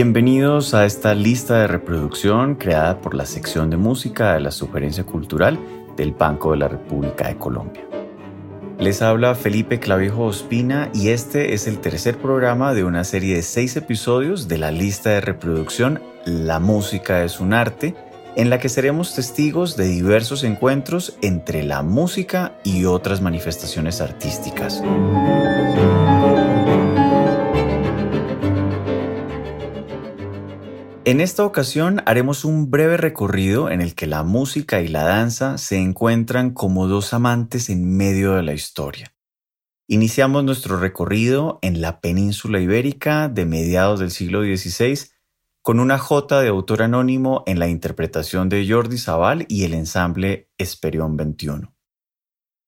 Bienvenidos a esta lista de reproducción creada por la sección de música de la Sugerencia Cultural del Banco de la República de Colombia. Les habla Felipe Clavijo Ospina y este es el tercer programa de una serie de seis episodios de la lista de reproducción La música es un arte, en la que seremos testigos de diversos encuentros entre la música y otras manifestaciones artísticas. En esta ocasión haremos un breve recorrido en el que la música y la danza se encuentran como dos amantes en medio de la historia. Iniciamos nuestro recorrido en la península ibérica de mediados del siglo XVI con una jota de autor anónimo en la interpretación de Jordi Sabal y el ensamble Esperión 21.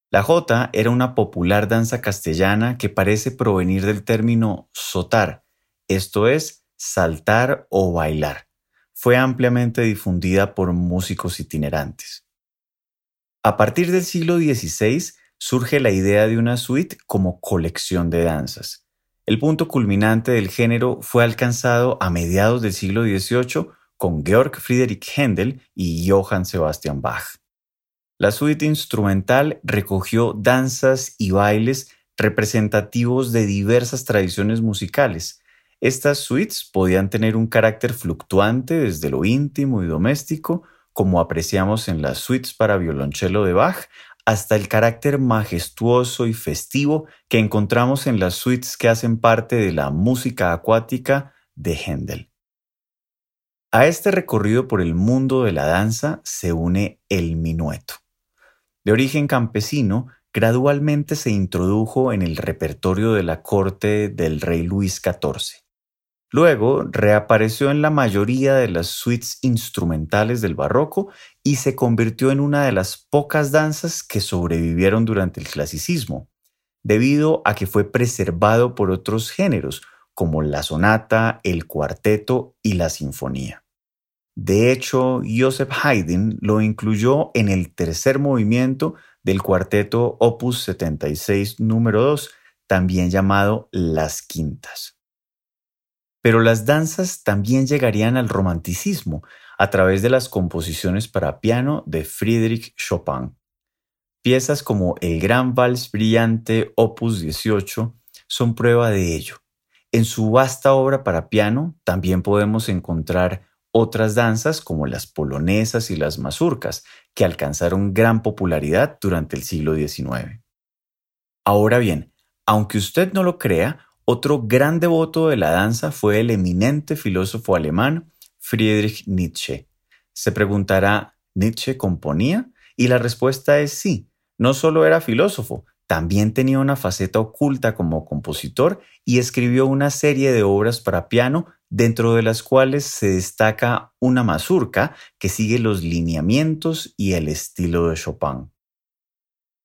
La jota era una popular danza castellana que parece provenir del término sotar, esto es, saltar o bailar. Fue ampliamente difundida por músicos itinerantes. A partir del siglo XVI surge la idea de una suite como colección de danzas. El punto culminante del género fue alcanzado a mediados del siglo XVIII con Georg Friedrich Händel y Johann Sebastian Bach. La suite instrumental recogió danzas y bailes representativos de diversas tradiciones musicales, estas suites podían tener un carácter fluctuante desde lo íntimo y doméstico, como apreciamos en las suites para violonchelo de Bach, hasta el carácter majestuoso y festivo que encontramos en las suites que hacen parte de la música acuática de Händel. A este recorrido por el mundo de la danza se une el minueto. De origen campesino, gradualmente se introdujo en el repertorio de la corte del rey Luis XIV. Luego reapareció en la mayoría de las suites instrumentales del barroco y se convirtió en una de las pocas danzas que sobrevivieron durante el clasicismo, debido a que fue preservado por otros géneros como la sonata, el cuarteto y la sinfonía. De hecho, Joseph Haydn lo incluyó en el tercer movimiento del cuarteto Opus 76 número 2, también llamado Las Quintas. Pero las danzas también llegarían al romanticismo a través de las composiciones para piano de Friedrich Chopin. Piezas como el Gran Vals Brillante Opus 18 son prueba de ello. En su vasta obra para piano también podemos encontrar otras danzas como las polonesas y las mazurcas, que alcanzaron gran popularidad durante el siglo XIX. Ahora bien, aunque usted no lo crea, otro gran devoto de la danza fue el eminente filósofo alemán Friedrich Nietzsche. Se preguntará, ¿Nietzsche componía? Y la respuesta es sí. No solo era filósofo, también tenía una faceta oculta como compositor y escribió una serie de obras para piano, dentro de las cuales se destaca una mazurca que sigue los lineamientos y el estilo de Chopin.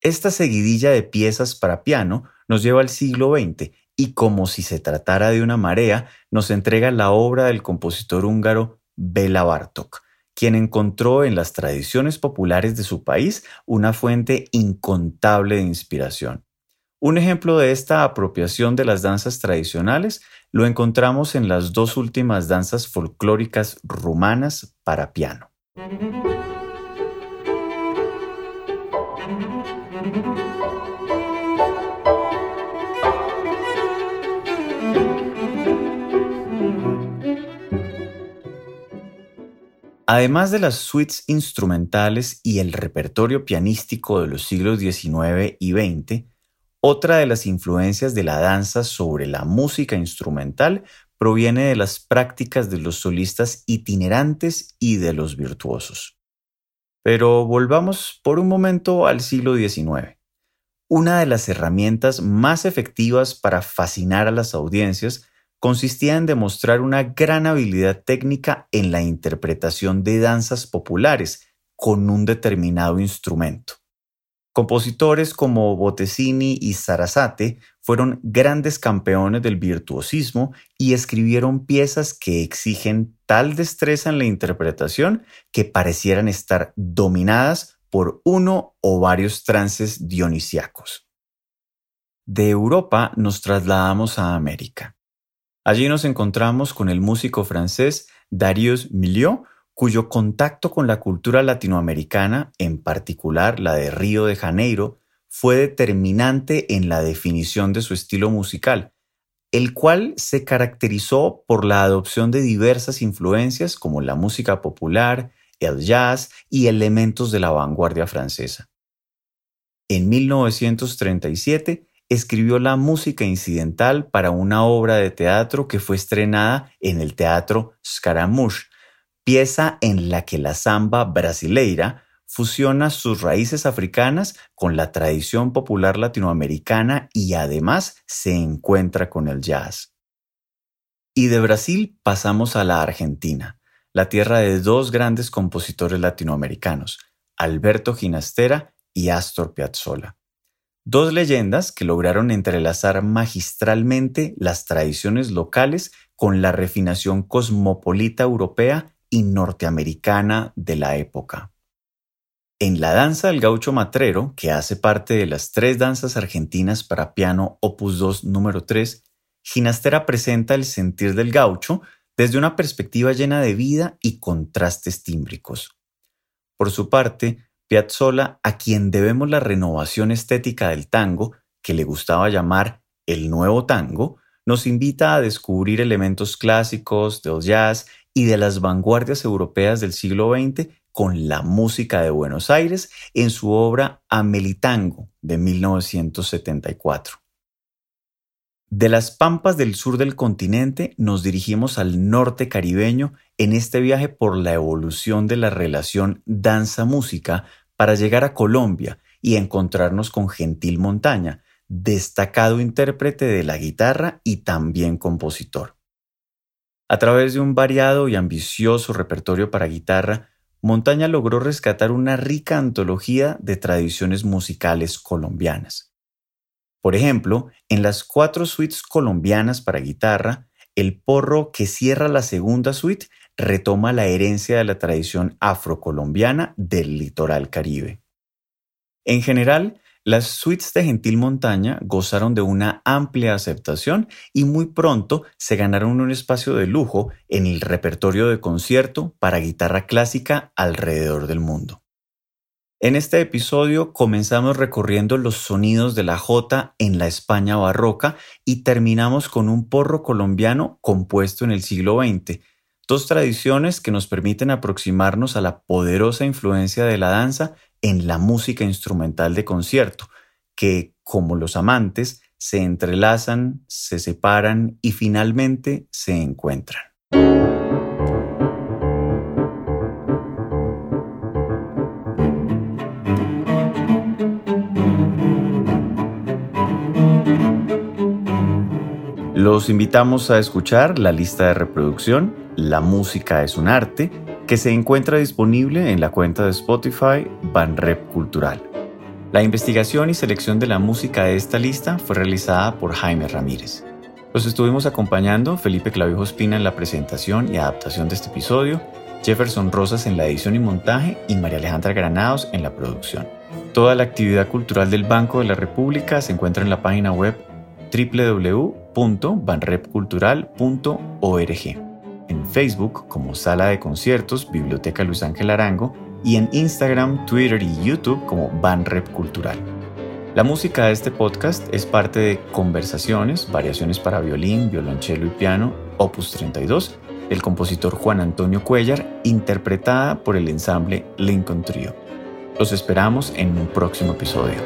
Esta seguidilla de piezas para piano nos lleva al siglo XX y como si se tratara de una marea, nos entrega la obra del compositor húngaro Bela Bartok, quien encontró en las tradiciones populares de su país una fuente incontable de inspiración. Un ejemplo de esta apropiación de las danzas tradicionales lo encontramos en las dos últimas danzas folclóricas rumanas para piano. Además de las suites instrumentales y el repertorio pianístico de los siglos XIX y XX, otra de las influencias de la danza sobre la música instrumental proviene de las prácticas de los solistas itinerantes y de los virtuosos. Pero volvamos por un momento al siglo XIX. Una de las herramientas más efectivas para fascinar a las audiencias consistía en demostrar una gran habilidad técnica en la interpretación de danzas populares con un determinado instrumento. Compositores como Bottesini y Sarasate fueron grandes campeones del virtuosismo y escribieron piezas que exigen tal destreza en la interpretación que parecieran estar dominadas por uno o varios trances dionisiacos. De Europa nos trasladamos a América. Allí nos encontramos con el músico francés Darius Milieu, cuyo contacto con la cultura latinoamericana, en particular la de Río de Janeiro, fue determinante en la definición de su estilo musical, el cual se caracterizó por la adopción de diversas influencias como la música popular, el jazz y elementos de la vanguardia francesa. En 1937 escribió la música incidental para una obra de teatro que fue estrenada en el Teatro Scaramouche, pieza en la que la samba brasileira fusiona sus raíces africanas con la tradición popular latinoamericana y además se encuentra con el jazz. Y de Brasil pasamos a la Argentina, la tierra de dos grandes compositores latinoamericanos, Alberto Ginastera y Astor Piazzolla. Dos leyendas que lograron entrelazar magistralmente las tradiciones locales con la refinación cosmopolita europea y norteamericana de la época. En la danza del gaucho matrero, que hace parte de las tres danzas argentinas para piano opus 2 número 3, Ginastera presenta el sentir del gaucho desde una perspectiva llena de vida y contrastes tímbricos. Por su parte, Piazzolla, a quien debemos la renovación estética del tango, que le gustaba llamar el nuevo tango, nos invita a descubrir elementos clásicos del jazz y de las vanguardias europeas del siglo XX con la música de Buenos Aires en su obra Amelitango de 1974. De las pampas del sur del continente nos dirigimos al norte caribeño en este viaje por la evolución de la relación danza-música para llegar a Colombia y encontrarnos con Gentil Montaña, destacado intérprete de la guitarra y también compositor. A través de un variado y ambicioso repertorio para guitarra, Montaña logró rescatar una rica antología de tradiciones musicales colombianas. Por ejemplo, en las cuatro suites colombianas para guitarra, el porro que cierra la segunda suite retoma la herencia de la tradición afrocolombiana del litoral caribe. En general, las suites de Gentil Montaña gozaron de una amplia aceptación y muy pronto se ganaron un espacio de lujo en el repertorio de concierto para guitarra clásica alrededor del mundo. En este episodio comenzamos recorriendo los sonidos de la jota en la España barroca y terminamos con un porro colombiano compuesto en el siglo XX, dos tradiciones que nos permiten aproximarnos a la poderosa influencia de la danza en la música instrumental de concierto, que, como los amantes, se entrelazan, se separan y finalmente se encuentran. Los invitamos a escuchar la lista de reproducción La música es un arte que se encuentra disponible en la cuenta de Spotify Banrep Cultural. La investigación y selección de la música de esta lista fue realizada por Jaime Ramírez. Los estuvimos acompañando Felipe Clavijo Espina en la presentación y adaptación de este episodio, Jefferson Rosas en la edición y montaje y María Alejandra Granados en la producción. Toda la actividad cultural del Banco de la República se encuentra en la página web www.banrepcultural.org en Facebook como Sala de Conciertos Biblioteca Luis Ángel Arango y en Instagram, Twitter y YouTube como Banrep Cultural. La música de este podcast es parte de Conversaciones, variaciones para violín, violonchelo y piano, opus 32, del compositor Juan Antonio Cuellar, interpretada por el ensamble Lincoln Trio. Los esperamos en un próximo episodio.